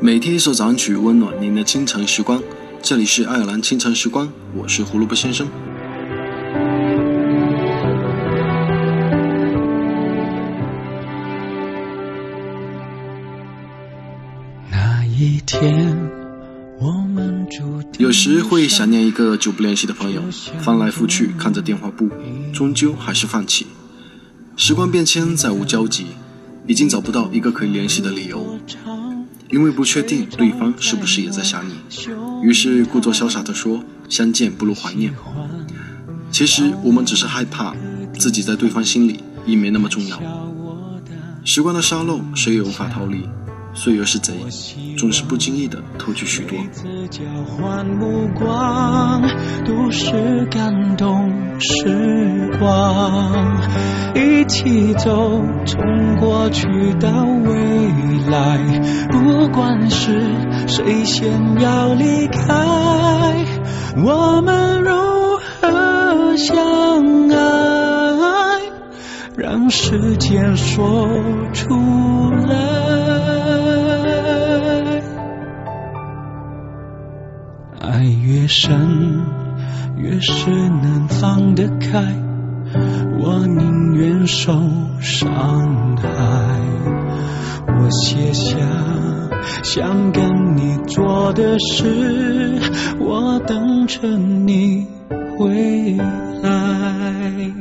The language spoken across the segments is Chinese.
每天一首早安曲，温暖您的清晨时光。这里是爱尔兰清晨时光，我是胡萝卜先生。那一天，我们有时会想念一个久不联系的朋友，翻来覆去看着电话簿，终究还是放弃。时光变迁，再无交集，已经找不到一个可以联系的理由。因为不确定对方是不是也在想你，于是故作潇洒地说：“相见不如怀念。”其实我们只是害怕自己在对方心里已没那么重要。时光的沙漏，谁也无法逃离。岁月是贼，总是不经意的偷去许多。交换目光，都是感动时光。一起走，从过去到未来。不管是谁先要离开，我们如何相爱？让时间说出来。爱越深，越是能放得开。我宁愿受伤害。我写下想跟你做的事，我等着你回来。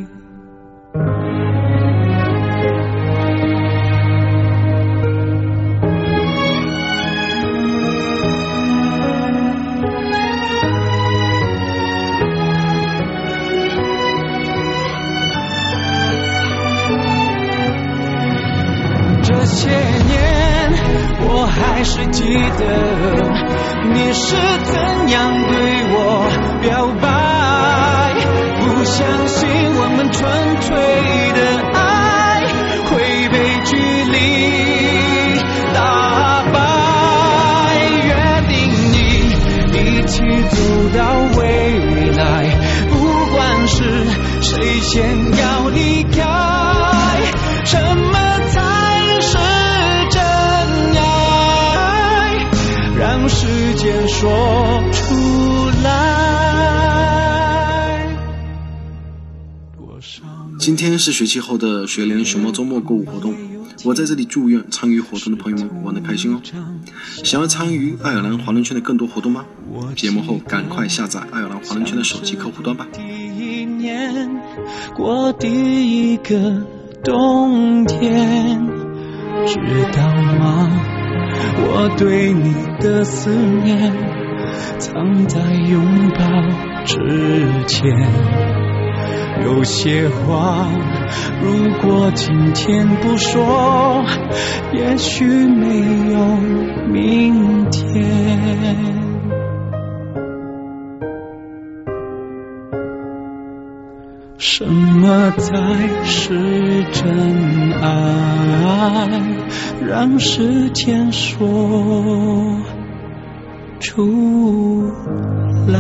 些年，我还是记得你是怎样对我表白。不相信我们纯粹的爱会被距离打败。约定你一起走到未来，不管是谁先时间说出来。今天是学期后的学联熊猫周末购物活动，我在这里祝愿参与活动的朋友们玩的开心哦。想要参与爱尔兰华人圈的更多活动吗？节目后赶快下载爱尔兰华人圈的手机客户端吧。第一年过第一个冬天，知道吗？我对你的思念，藏在拥抱之前。有些话，如果今天不说，也许没有明天。什么才是真爱？让时间说出来。